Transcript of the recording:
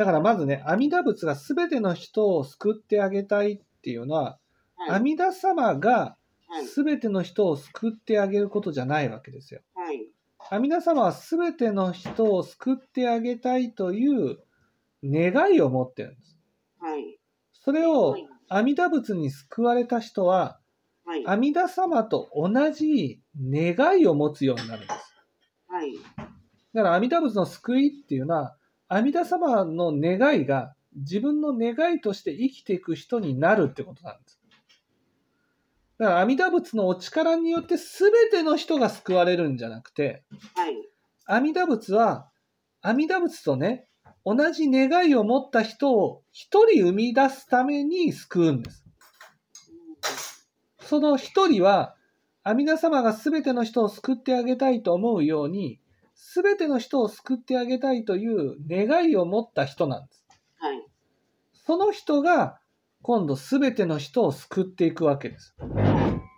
だからまずね、阿弥陀仏が全ての人を救ってあげたいっていうのは、はい。阿弥陀様がはい。全ての人を救ってあげることじゃないわけですよ。はい。阿弥陀様は全ての人を救ってあげたいという願いを持ってるんです。はい。それをはい阿弥陀仏に救われた人は、はい。阿弥陀様と同じ願いを持つようになるんです。はい。だから阿弥陀仏の救いっていうのは、阿弥陀様の願いが自分の願いとして生きていく人になるってことなんです。だから阿弥陀仏のお力によって全ての人が救われるんじゃなくて、はい。阿弥陀仏は阿弥陀仏とね、同じ願いを持った人を一人生み出すために救うんです。その一人は、阿弥陀様が全ての人を救ってあげたいと思うように、全ての人を救ってあげたいという願いを持った人なんです。はい。その人が、今度全ての人を救っていくわけです。はい。